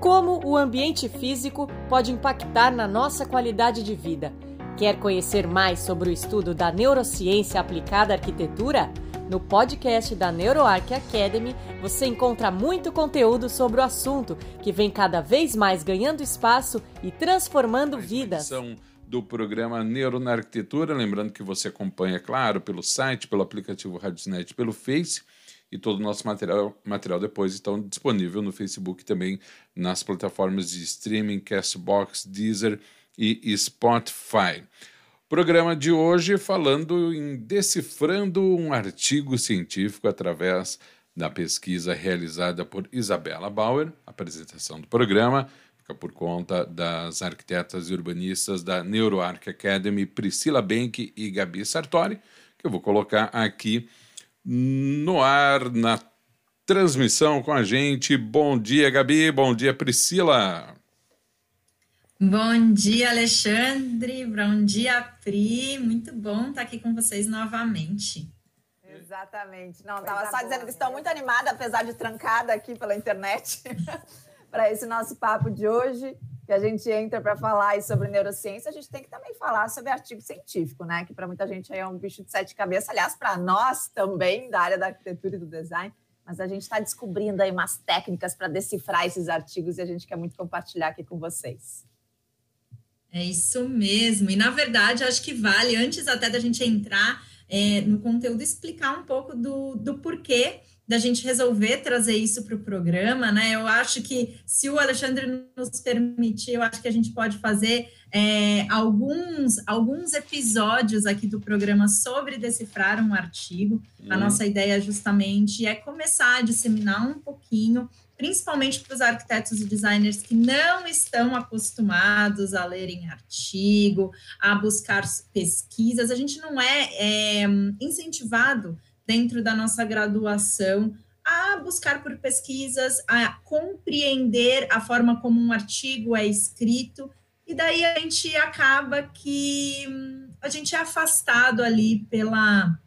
Como o ambiente físico pode impactar na nossa qualidade de vida? Quer conhecer mais sobre o estudo da neurociência aplicada à arquitetura? No podcast da NeuroArc Academy, você encontra muito conteúdo sobre o assunto, que vem cada vez mais ganhando espaço e transformando vidas do programa Neuro na Arquitetura. Lembrando que você acompanha, claro, pelo site, pelo aplicativo Radiosnet, pelo Face e todo o nosso material, material depois está disponível no Facebook também nas plataformas de streaming, Castbox, Deezer e Spotify. Programa de hoje falando em decifrando um artigo científico através da pesquisa realizada por Isabela Bauer. A apresentação do programa fica por conta das arquitetas e urbanistas da NeuroArc Academy, Priscila Benck e Gabi Sartori, que eu vou colocar aqui no ar, na transmissão com a gente. Bom dia, Gabi. Bom dia, Priscila. Bom dia, Alexandre. Bom dia, Pri. Muito bom estar aqui com vocês novamente. Exatamente. Não, estava só dizendo que estou muito animada, apesar de trancada aqui pela internet, para esse nosso papo de hoje que a gente entra para falar sobre neurociência, a gente tem que também falar sobre artigo científico, né? Que para muita gente é um bicho de sete cabeças, aliás, para nós também, da área da arquitetura e do design. Mas a gente está descobrindo aí umas técnicas para decifrar esses artigos e a gente quer muito compartilhar aqui com vocês. É isso mesmo. E, na verdade, acho que vale, antes até da gente entrar é, no conteúdo, explicar um pouco do, do porquê da gente resolver trazer isso para o programa, né? Eu acho que se o Alexandre nos permitir, eu acho que a gente pode fazer é, alguns, alguns episódios aqui do programa sobre decifrar um artigo. A uhum. nossa ideia justamente é começar a disseminar um pouquinho, principalmente para os arquitetos e designers que não estão acostumados a lerem artigo, a buscar pesquisas. A gente não é, é incentivado dentro da nossa graduação a buscar por pesquisas, a compreender a forma como um artigo é escrito, e daí a gente acaba que hum, a gente é afastado ali pela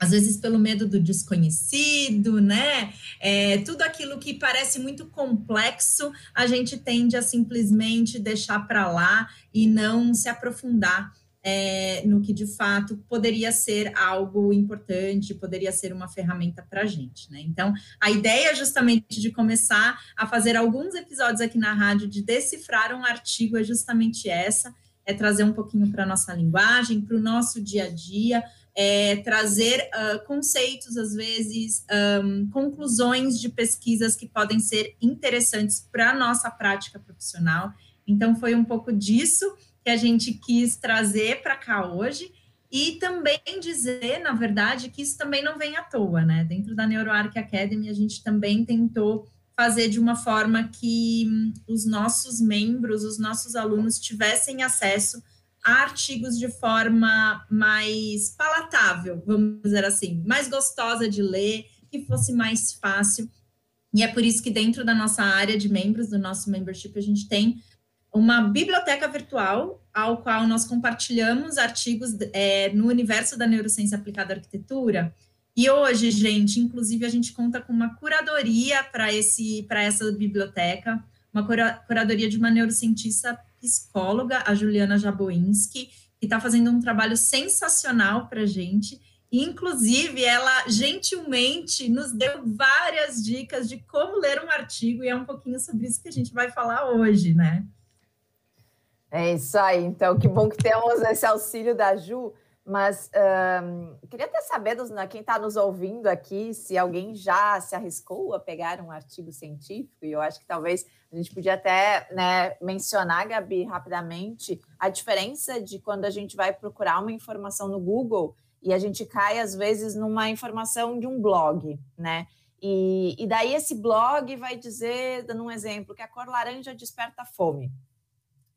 às vezes pelo medo do desconhecido, né? É, tudo aquilo que parece muito complexo, a gente tende a simplesmente deixar para lá e não se aprofundar é, no que de fato poderia ser algo importante, poderia ser uma ferramenta para a gente, né? Então, a ideia justamente de começar a fazer alguns episódios aqui na rádio de decifrar um artigo é justamente essa, é trazer um pouquinho para a nossa linguagem, para o nosso dia a dia, é, trazer uh, conceitos, às vezes, um, conclusões de pesquisas que podem ser interessantes para a nossa prática profissional. Então, foi um pouco disso que a gente quis trazer para cá hoje e também dizer, na verdade, que isso também não vem à toa, né? Dentro da NeuroArc Academy, a gente também tentou fazer de uma forma que hum, os nossos membros, os nossos alunos tivessem acesso a artigos de forma mais palatável, vamos dizer assim, mais gostosa de ler, que fosse mais fácil. E é por isso que dentro da nossa área de membros, do nosso membership, a gente tem uma biblioteca virtual ao qual nós compartilhamos artigos é, no universo da neurociência aplicada à arquitetura. E hoje, gente, inclusive, a gente conta com uma curadoria para esse para essa biblioteca, uma cura, curadoria de uma neurocientista psicóloga, a Juliana Jaboinski, que está fazendo um trabalho sensacional para a gente. E, inclusive, ela gentilmente nos deu várias dicas de como ler um artigo, e é um pouquinho sobre isso que a gente vai falar hoje, né? É isso aí. Então, que bom que temos esse auxílio da Ju. Mas um, queria até saber dos, né, quem está nos ouvindo aqui se alguém já se arriscou a pegar um artigo científico, e eu acho que talvez a gente podia até né, mencionar, Gabi, rapidamente, a diferença de quando a gente vai procurar uma informação no Google e a gente cai, às vezes, numa informação de um blog, né? E, e daí esse blog vai dizer, dando um exemplo, que a cor laranja desperta fome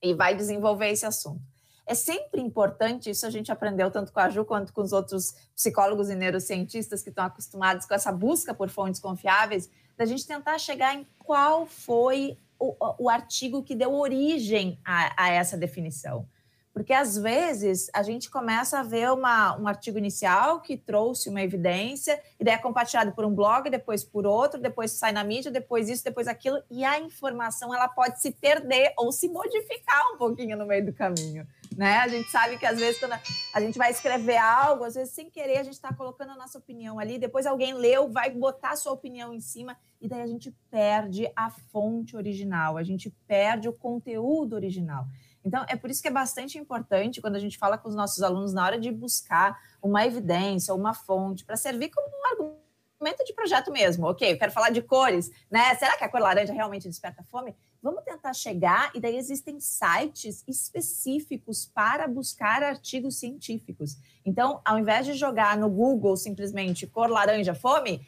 e vai desenvolver esse assunto. É sempre importante, isso a gente aprendeu tanto com a Ju quanto com os outros psicólogos e neurocientistas que estão acostumados com essa busca por fontes confiáveis, da gente tentar chegar em qual foi o, o artigo que deu origem a, a essa definição. Porque às vezes a gente começa a ver uma, um artigo inicial que trouxe uma evidência, e daí é compartilhado por um blog, depois por outro, depois sai na mídia, depois isso, depois aquilo, e a informação ela pode se perder ou se modificar um pouquinho no meio do caminho. Né? A gente sabe que às vezes quando a gente vai escrever algo, às vezes sem querer a gente está colocando a nossa opinião ali, depois alguém leu, vai botar a sua opinião em cima e daí a gente perde a fonte original, a gente perde o conteúdo original. Então, é por isso que é bastante importante quando a gente fala com os nossos alunos na hora de buscar uma evidência, uma fonte, para servir como um argumento de projeto mesmo. Ok, eu quero falar de cores, né? Será que a cor laranja realmente desperta fome? Vamos tentar chegar, e daí existem sites específicos para buscar artigos científicos. Então, ao invés de jogar no Google simplesmente cor laranja fome,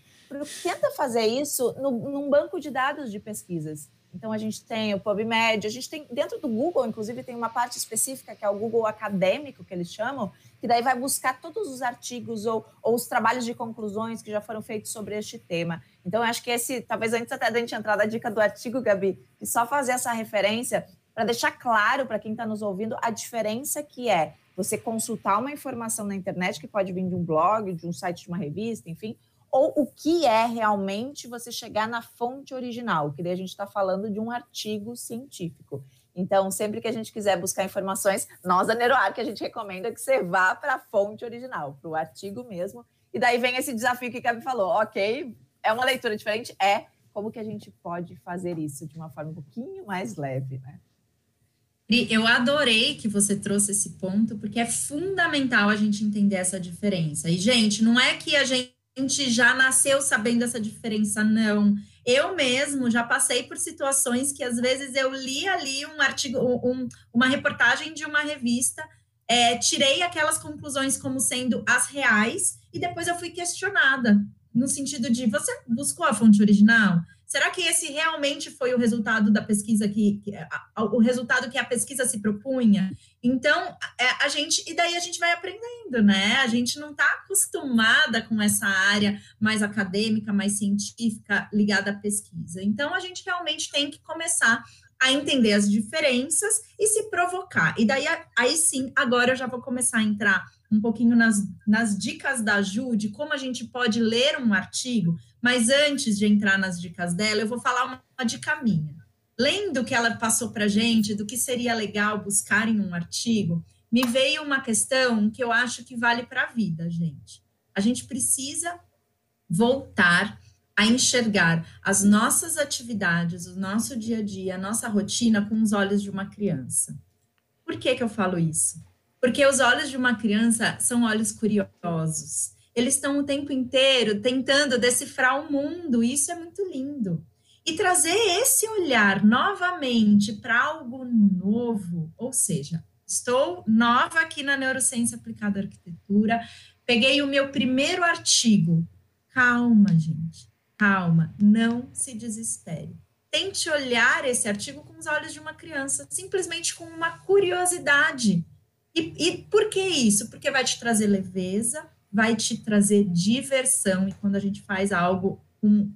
tenta fazer isso no, num banco de dados de pesquisas. Então, a gente tem o PubMed, a gente tem, dentro do Google, inclusive, tem uma parte específica que é o Google Acadêmico, que eles chamam, que daí vai buscar todos os artigos ou, ou os trabalhos de conclusões que já foram feitos sobre este tema. Então, eu acho que esse, talvez antes até da gente entrar na dica do artigo, Gabi, e só fazer essa referência para deixar claro para quem está nos ouvindo a diferença que é você consultar uma informação na internet que pode vir de um blog, de um site de uma revista, enfim, ou o que é realmente você chegar na fonte original, que daí a gente está falando de um artigo científico. Então, sempre que a gente quiser buscar informações, nós da NeuroArc, a gente recomenda que você vá para a fonte original, para o artigo mesmo. E daí vem esse desafio que a Gabi falou, ok, é uma leitura diferente, é como que a gente pode fazer isso de uma forma um pouquinho mais leve, né? Eu adorei que você trouxe esse ponto, porque é fundamental a gente entender essa diferença. E, gente, não é que a gente gente já nasceu sabendo essa diferença, não. Eu mesmo já passei por situações que às vezes eu li ali um artigo, um, uma reportagem de uma revista, é, tirei aquelas conclusões como sendo as reais e depois eu fui questionada no sentido de você buscou a fonte original? Será que esse realmente foi o resultado da pesquisa que, que a, o resultado que a pesquisa se propunha? Então, é, a gente e daí a gente vai aprendendo, né? A gente não está acostumada com essa área mais acadêmica, mais científica ligada à pesquisa. Então, a gente realmente tem que começar a entender as diferenças e se provocar. E daí, aí sim, agora eu já vou começar a entrar um pouquinho nas, nas dicas da Ju, de como a gente pode ler um artigo, mas antes de entrar nas dicas dela, eu vou falar uma, uma dica minha. Lendo o que ela passou para gente, do que seria legal buscar em um artigo, me veio uma questão que eu acho que vale para a vida, gente. A gente precisa voltar a enxergar as nossas atividades, o nosso dia a dia, a nossa rotina com os olhos de uma criança. Por que, que eu falo isso? Porque os olhos de uma criança são olhos curiosos. Eles estão o tempo inteiro tentando decifrar o mundo, e isso é muito lindo. E trazer esse olhar novamente para algo novo, ou seja, estou nova aqui na neurociência aplicada à arquitetura, peguei o meu primeiro artigo. Calma, gente, calma, não se desespere. Tente olhar esse artigo com os olhos de uma criança, simplesmente com uma curiosidade e, e por que isso? Porque vai te trazer leveza, vai te trazer diversão, e quando a gente faz algo com,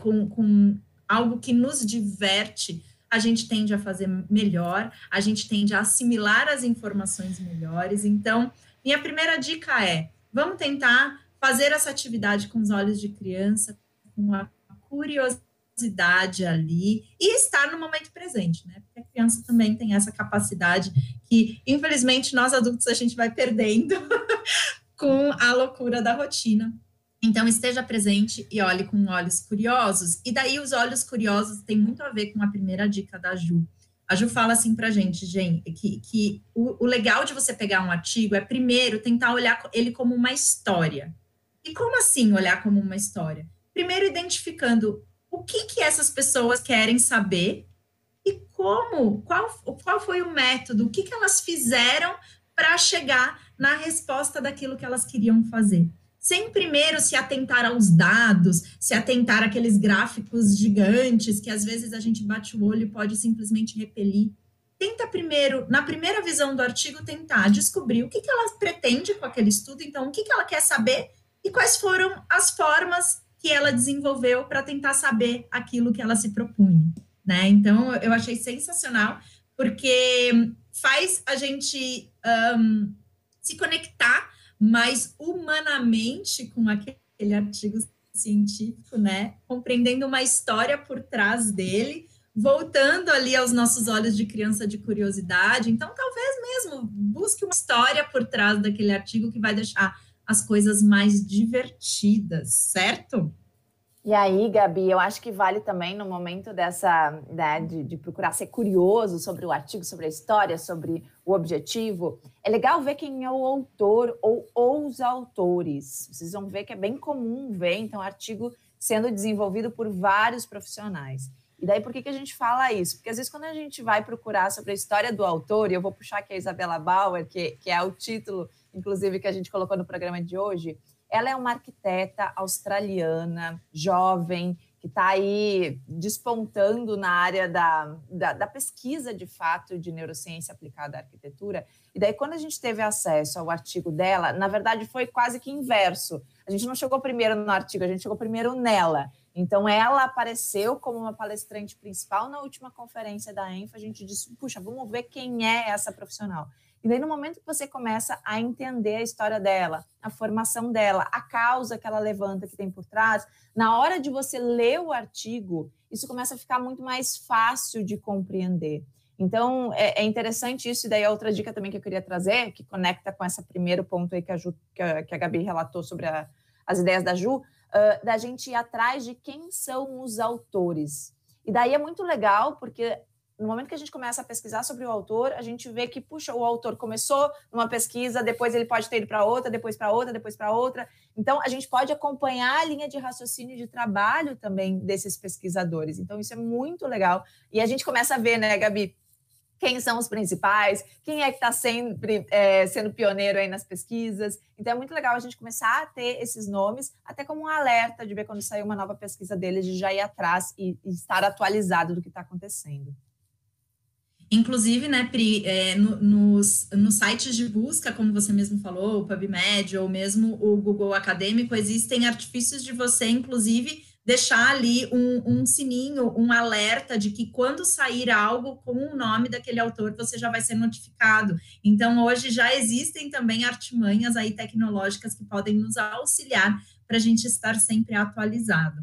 com, com algo que nos diverte, a gente tende a fazer melhor, a gente tende a assimilar as informações melhores. Então, minha primeira dica é: vamos tentar fazer essa atividade com os olhos de criança, com a curiosidade curiosidade ali e estar no momento presente, né? Porque a criança também tem essa capacidade que, infelizmente, nós adultos a gente vai perdendo com a loucura da rotina. Então, esteja presente e olhe com olhos curiosos. E daí, os olhos curiosos têm muito a ver com a primeira dica da Ju. A Ju fala assim para gente, gente, que, que o, o legal de você pegar um artigo é, primeiro, tentar olhar ele como uma história. E como assim olhar como uma história? Primeiro, identificando o que, que essas pessoas querem saber e como, qual, qual foi o método, o que, que elas fizeram para chegar na resposta daquilo que elas queriam fazer. Sem primeiro se atentar aos dados, se atentar àqueles gráficos gigantes que às vezes a gente bate o olho e pode simplesmente repelir. Tenta primeiro, na primeira visão do artigo, tentar descobrir o que, que ela pretende com aquele estudo, então, o que, que ela quer saber e quais foram as formas que ela desenvolveu para tentar saber aquilo que ela se propunha, né? Então, eu achei sensacional, porque faz a gente um, se conectar mais humanamente com aquele artigo científico, né? Compreendendo uma história por trás dele, voltando ali aos nossos olhos de criança de curiosidade. Então, talvez mesmo busque uma história por trás daquele artigo que vai deixar as coisas mais divertidas, certo? E aí, Gabi, eu acho que vale também no momento dessa, né, de, de, procurar ser curioso sobre o artigo, sobre a história, sobre o objetivo. É legal ver quem é o autor ou os autores. Vocês vão ver que é bem comum ver, então, artigo sendo desenvolvido por vários profissionais. E daí, por que, que a gente fala isso? Porque às vezes, quando a gente vai procurar sobre a história do autor, e eu vou puxar aqui a Isabela Bauer, que, que é o título, inclusive, que a gente colocou no programa de hoje, ela é uma arquiteta australiana, jovem, que está aí despontando na área da, da, da, pesquisa de fato de neurociência aplicada à arquitetura. E daí, quando a gente teve acesso ao artigo dela, na verdade foi quase que inverso. A gente não chegou primeiro no artigo, a gente chegou primeiro nela. Então, ela apareceu como uma palestrante principal na última conferência da ENFA. A gente disse: puxa, vamos ver quem é essa profissional. E daí, no momento que você começa a entender a história dela, a formação dela, a causa que ela levanta, que tem por trás, na hora de você ler o artigo, isso começa a ficar muito mais fácil de compreender. Então, é, é interessante isso, e daí outra dica também que eu queria trazer, que conecta com esse primeiro ponto aí que a, Ju, que a, que a Gabi relatou sobre a, as ideias da Ju, uh, da gente ir atrás de quem são os autores. E daí é muito legal, porque no momento que a gente começa a pesquisar sobre o autor, a gente vê que, puxa, o autor começou numa pesquisa, depois ele pode ter ido para outra, depois para outra, depois para outra. Então, a gente pode acompanhar a linha de raciocínio de trabalho também desses pesquisadores. Então, isso é muito legal. E a gente começa a ver, né, Gabi, quem são os principais, quem é que está sempre é, sendo pioneiro aí nas pesquisas. Então é muito legal a gente começar a ter esses nomes, até como um alerta de ver quando sair uma nova pesquisa deles, de já ir atrás e, e estar atualizado do que está acontecendo. Inclusive, né, Pri, é, no, nos, nos sites de busca, como você mesmo falou, o PubMed ou mesmo o Google Acadêmico, existem artifícios de você, inclusive, deixar ali um, um, sininho, um alerta de que quando sair algo com o nome daquele autor, você já vai ser notificado. Então, hoje já existem também artimanhas aí tecnológicas que podem nos auxiliar para a gente estar sempre atualizado.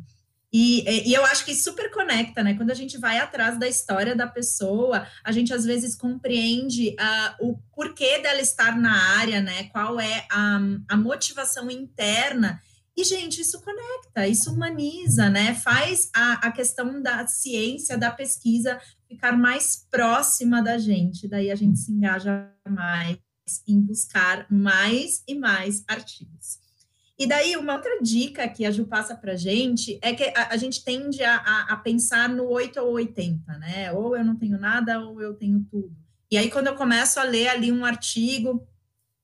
E, e, eu acho que super conecta, né? Quando a gente vai atrás da história da pessoa, a gente às vezes compreende uh, o porquê dela estar na área, né? Qual é a, a motivação interna. E, gente, isso conecta, isso humaniza, né? Faz a, a questão da ciência, da pesquisa ficar mais próxima da gente. Daí a gente se engaja mais em buscar mais e mais artigos. E daí, uma outra dica que a Ju passa para gente é que a, a gente tende a, a, a, pensar no 8 ou 80, né? Ou eu não tenho nada, ou eu tenho tudo. E aí, quando eu começo a ler ali um artigo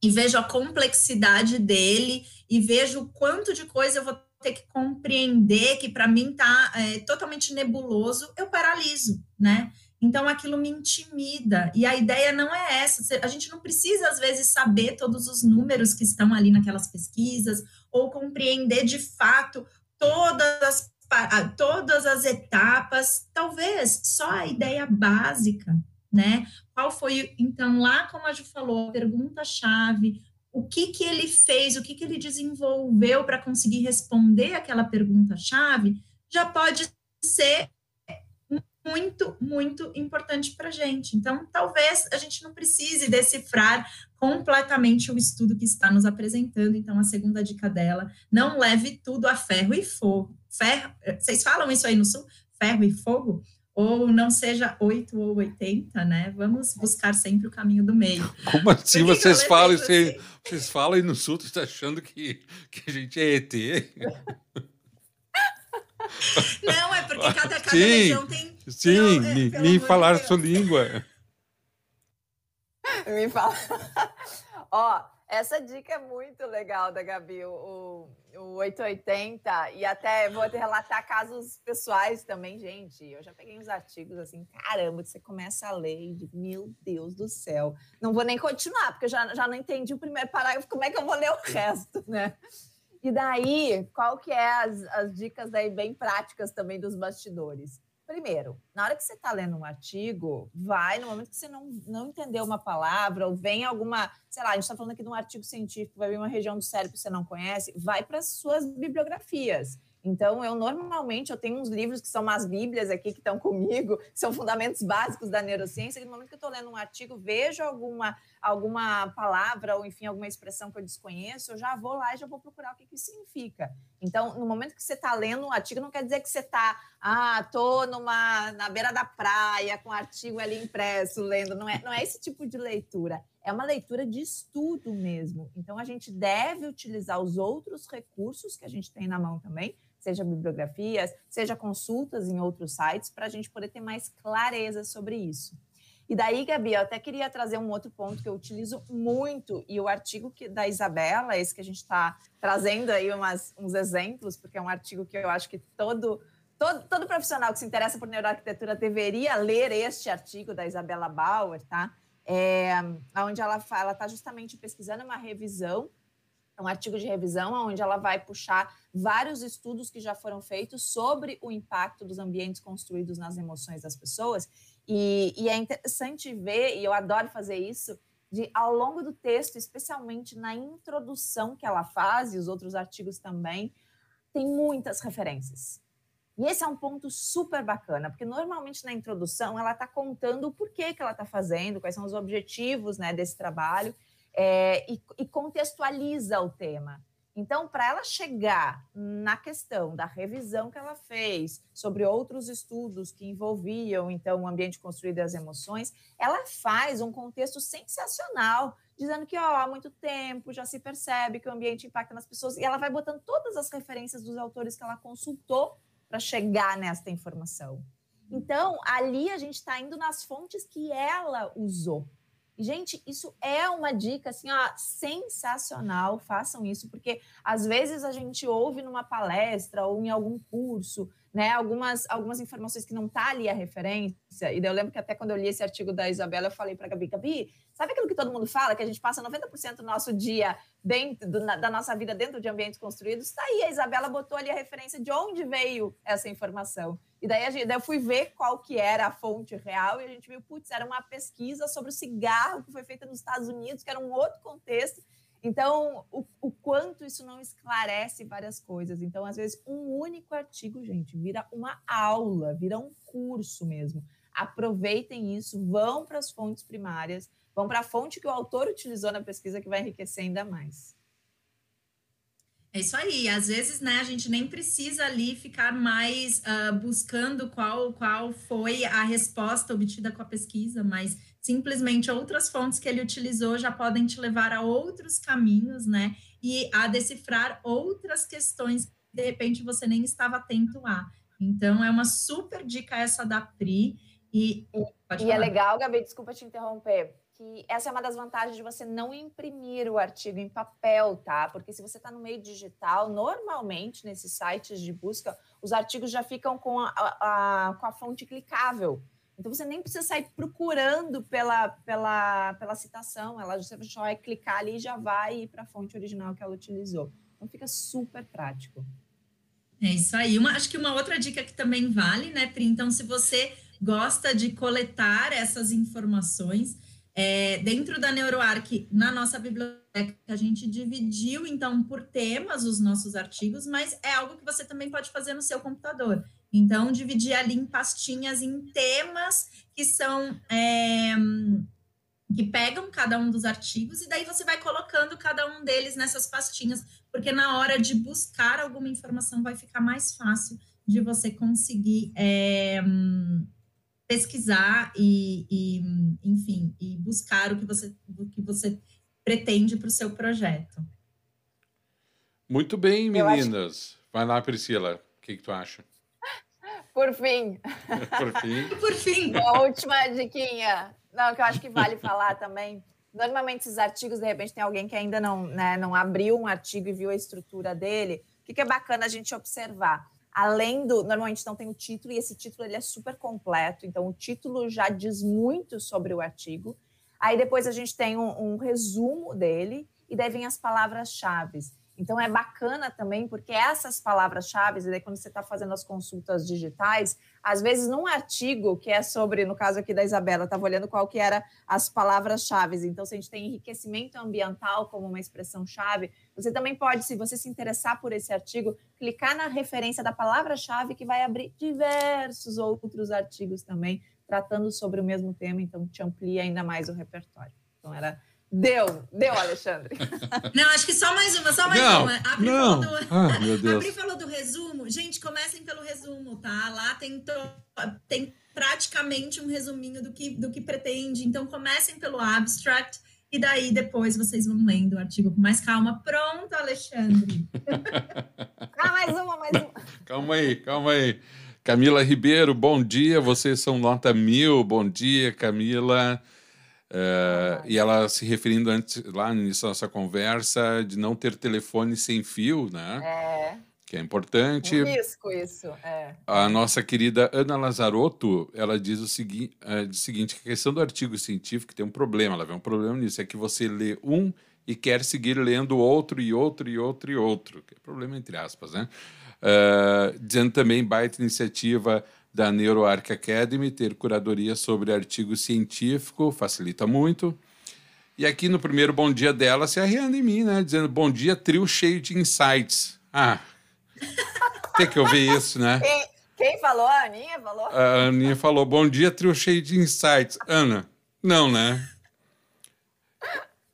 e vejo a complexidade dele e vejo quanto de coisa eu vou ter que compreender, que para mim está é, totalmente nebuloso, eu paraliso, né? Então aquilo me intimida. E a ideia não é essa. A gente não precisa, às vezes, saber todos os números que estão ali naquelas pesquisas, ou compreender de fato todas as, todas as etapas. Talvez só a ideia básica, né? Qual foi, então, lá, como a Ju falou, a pergunta-chave, o que, que ele fez, o que, que ele desenvolveu para conseguir responder aquela pergunta-chave, já pode ser muito, muito importante para a gente. Então, talvez a gente não precise decifrar completamente o estudo que está nos apresentando. Então, a segunda dica dela, não leve tudo a ferro e fogo. Ferro, vocês falam isso aí no sul? Ferro e fogo? Ou não seja 8 ou 80, né? Vamos buscar sempre o caminho do meio. Como assim vocês falam? Assim? Vocês falam aí no sul, tu está achando que, que a gente é ET? Não, é porque cada, cada sim, região tem. Sim, não, é, me, me falar sua língua. me fala. Ó, essa dica é muito legal da Gabi, o, o 880, e até vou te relatar casos pessoais também, gente. Eu já peguei uns artigos assim, caramba, você começa a ler e digo, meu Deus do céu. Não vou nem continuar, porque eu já, já não entendi o primeiro parágrafo, como é que eu vou ler o resto, né? E daí, qual que é as, as dicas daí bem práticas também dos bastidores? primeiro, na hora que você está lendo um artigo, vai, no momento que você não, não entendeu uma palavra, ou vem alguma, sei lá, a gente está falando aqui de um artigo científico, vai vir uma região do cérebro que você não conhece, vai para as suas bibliografias. Então, eu normalmente eu tenho uns livros que são umas bíblias aqui que estão comigo, são fundamentos básicos da neurociência, que no momento que eu estou lendo um artigo, vejo alguma, alguma palavra ou, enfim, alguma expressão que eu desconheço, eu já vou lá e já vou procurar o que, que isso significa. Então, no momento que você está lendo um artigo, não quer dizer que você está, ah, tô numa, na beira da praia com o artigo ali impresso, lendo. Não é, não é esse tipo de leitura. É uma leitura de estudo mesmo. Então, a gente deve utilizar os outros recursos que a gente tem na mão também, seja bibliografias, seja consultas em outros sites, para a gente poder ter mais clareza sobre isso. E daí, Gabi, eu até queria trazer um outro ponto que eu utilizo muito, e o artigo que, da Isabela, esse que a gente está trazendo aí umas, uns exemplos, porque é um artigo que eu acho que todo, todo, todo profissional que se interessa por neuroarquitetura deveria ler este artigo da Isabela Bauer, tá? É, onde ela fala, está justamente pesquisando uma revisão um artigo de revisão onde ela vai puxar vários estudos que já foram feitos sobre o impacto dos ambientes construídos nas emoções das pessoas. E, e é interessante ver, e eu adoro fazer isso, de ao longo do texto, especialmente na introdução que ela faz, e os outros artigos também, tem muitas referências. E esse é um ponto super bacana, porque normalmente na introdução ela está contando o porquê que ela está fazendo, quais são os objetivos né, desse trabalho, é, e, e contextualiza o tema. Então, para ela chegar na questão da revisão que ela fez sobre outros estudos que envolviam então o ambiente construído e as emoções, ela faz um contexto sensacional, dizendo que há muito tempo já se percebe que o ambiente impacta nas pessoas e ela vai botando todas as referências dos autores que ela consultou para chegar nesta informação. Então, ali a gente está indo nas fontes que ela usou. Gente, isso é uma dica assim, ó, sensacional. Façam isso, porque às vezes a gente ouve numa palestra ou em algum curso, né, algumas, algumas informações que não tá ali a referência. E eu lembro que até quando eu li esse artigo da Isabela, eu falei para Gabi, Gabi, sabe aquilo que todo mundo fala, que a gente passa 90% do nosso dia dentro do, na, da nossa vida dentro de ambientes construídos? Está aí, a Isabela botou ali a referência de onde veio essa informação. E daí, gente, daí, eu fui ver qual que era a fonte real e a gente viu, putz, era uma pesquisa sobre o cigarro que foi feita nos Estados Unidos, que era um outro contexto. Então, o, o quanto isso não esclarece várias coisas. Então, às vezes, um único artigo, gente, vira uma aula, vira um curso mesmo. Aproveitem isso, vão para as fontes primárias, vão para a fonte que o autor utilizou na pesquisa, que vai enriquecer ainda mais. É isso aí. Às vezes, né, a gente nem precisa ali ficar mais uh, buscando qual, qual foi a resposta obtida com a pesquisa, mas simplesmente outras fontes que ele utilizou já podem te levar a outros caminhos, né? E a decifrar outras questões que de repente você nem estava atento a. Então, é uma super dica essa da Pri. E, e é legal, Gabi, desculpa te interromper que essa é uma das vantagens de você não imprimir o artigo em papel, tá? Porque se você está no meio digital, normalmente nesses sites de busca, os artigos já ficam com a, a, com a fonte clicável. Então você nem precisa sair procurando pela, pela, pela citação, ela você só vai clicar ali e já vai para a fonte original que ela utilizou. Então fica super prático. É isso aí. Uma, acho que uma outra dica que também vale, né, Pri? Então, se você gosta de coletar essas informações, é, dentro da NeuroArc, na nossa biblioteca, a gente dividiu, então, por temas os nossos artigos, mas é algo que você também pode fazer no seu computador. Então, dividir ali em pastinhas, em temas que são. É, que pegam cada um dos artigos, e daí você vai colocando cada um deles nessas pastinhas, porque na hora de buscar alguma informação vai ficar mais fácil de você conseguir. É, pesquisar e, e, enfim, e buscar o que você, o que você pretende para o seu projeto. Muito bem, meninas. Acho... Vai lá, Priscila. O que, que tu acha? Por fim. Por fim. Por fim. A última diquinha. Não, que eu acho que vale falar também. Normalmente, esses artigos, de repente, tem alguém que ainda não, né, não abriu um artigo e viu a estrutura dele. O que, que é bacana a gente observar? Além do. Normalmente não tem o título, e esse título ele é super completo, então o título já diz muito sobre o artigo. Aí depois a gente tem um, um resumo dele, e daí vem as palavras-chave. Então é bacana também, porque essas palavras-chave, daí quando você está fazendo as consultas digitais, às vezes num artigo que é sobre, no caso aqui da Isabela, estava olhando qual que era as palavras-chave. Então, se a gente tem enriquecimento ambiental como uma expressão-chave, você também pode, se você se interessar por esse artigo, clicar na referência da palavra-chave que vai abrir diversos outros artigos também tratando sobre o mesmo tema, então te amplia ainda mais o repertório. Então era Deu, deu, Alexandre. Não, acho que só mais uma, só mais não, uma. A não. falou, do... ah, meu Deus. A falou do resumo. Gente, comecem pelo resumo, tá? Lá tem, to... tem praticamente um resuminho do que, do que pretende. Então, comecem pelo abstract e daí depois vocês vão lendo o artigo com mais calma. Pronto, Alexandre. ah, mais uma, mais uma. Calma aí, calma aí. Camila Ribeiro, bom dia. Vocês são nota mil. Bom dia, Camila. Uh, e ela se referindo antes, lá no início da nossa conversa, de não ter telefone sem fio, né? É. Que é importante. Um risco isso, é. A nossa querida Ana Lazarotto, ela diz o, segui diz o seguinte, que a questão do artigo científico tem um problema, ela vê um problema nisso, é que você lê um e quer seguir lendo outro e outro e outro e outro, que é problema entre aspas, né? Uh, dizendo também, baita iniciativa da NeuroArc Academy, ter curadoria sobre artigo científico, facilita muito. E aqui no primeiro bom dia dela, se arriando em mim, né? Dizendo bom dia, trio cheio de insights. Ah, tem que ouvir isso, né? Quem, quem falou? A Aninha falou? A Aninha falou, bom dia, trio cheio de insights. Ana, não, né?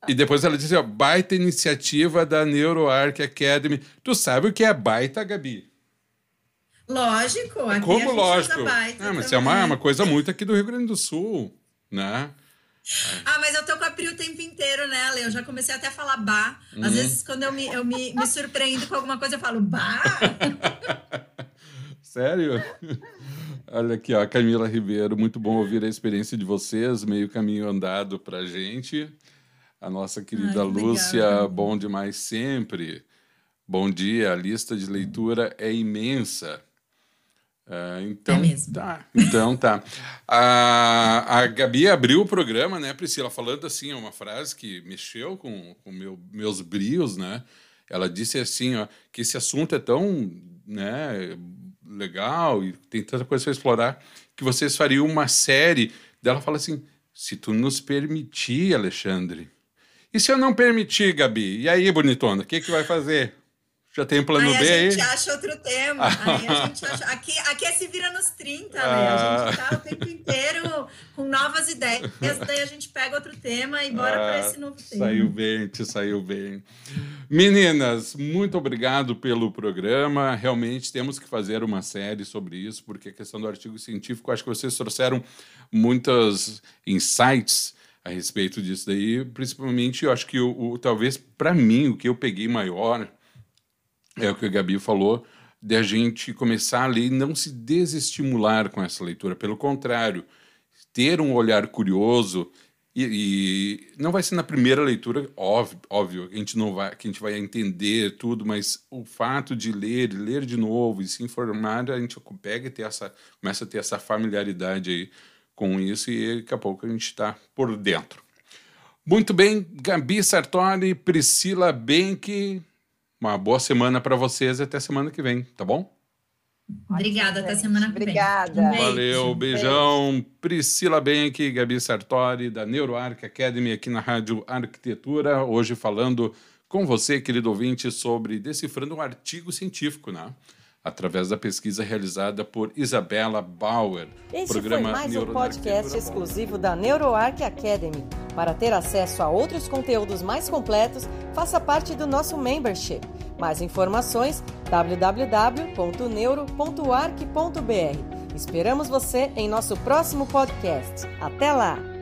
E depois ela disse, ó, baita iniciativa da NeuroArc Academy. Tu sabe o que é baita, Gabi? Lógico, aqui Como lógico? Ah, mas é uma, uma coisa muito aqui do Rio Grande do Sul, né? Ah, mas eu tô com a Pri o tempo inteiro, né, Ale? Eu já comecei até a falar bah. Às uhum. vezes, quando eu, me, eu me, me surpreendo com alguma coisa, eu falo bah. Sério? Olha aqui, ó, Camila Ribeiro, muito bom ouvir a experiência de vocês, meio caminho andado pra gente. A nossa querida Ai, Lúcia, bom demais sempre. Bom dia, a lista de leitura é imensa. Uh, então, é mesmo. tá. Então tá. A, a Gabi abriu o programa, né, Priscila, falando assim, uma frase que mexeu com, com meu, meus brios, né? Ela disse assim, ó, que esse assunto é tão, né, legal e tem tanta coisa para explorar que vocês fariam uma série. Dela fala assim: se tu nos permitir, Alexandre. E se eu não permitir, Gabi? E aí, bonitona, o que, que vai fazer? Já tem plano aí B aí? a gente acha outro tema. aí a gente acha... Aqui, aqui é se vira nos 30, ah. né? A gente tá o tempo inteiro com novas ideias. Daí a gente pega outro tema e bora ah, para esse novo tema. Saiu bem, te saiu bem. Meninas, muito obrigado pelo programa. Realmente temos que fazer uma série sobre isso, porque a questão do artigo científico, acho que vocês trouxeram muitos insights a respeito disso daí. Principalmente, eu acho que o, o talvez para mim o que eu peguei maior é o que a Gabi falou, de a gente começar a ler e não se desestimular com essa leitura. Pelo contrário, ter um olhar curioso e, e, não vai ser na primeira leitura, óbvio, óbvio, a gente não vai, que a gente vai entender tudo, mas o fato de ler, ler de novo e se informar, a gente pega e ter essa, começa a ter essa familiaridade aí com isso e daqui a pouco a gente está por dentro. Muito bem, Gabi Sartori, Priscila Benck, uma boa semana para vocês e até semana que vem, tá bom? Obrigada, até semana que vem. Obrigada. Valeu, beijão. Beijo. Priscila Benck, Gabi Sartori, da NeuroArc Academy, aqui na Rádio Arquitetura, hoje falando com você, querido ouvinte, sobre decifrando um artigo científico, né? Através da pesquisa realizada por Isabela Bauer. Este programa foi mais um podcast exclusivo da NeuroArc Academy. Para ter acesso a outros conteúdos mais completos, faça parte do nosso membership. Mais informações www.neuro.arc.br. Esperamos você em nosso próximo podcast. Até lá!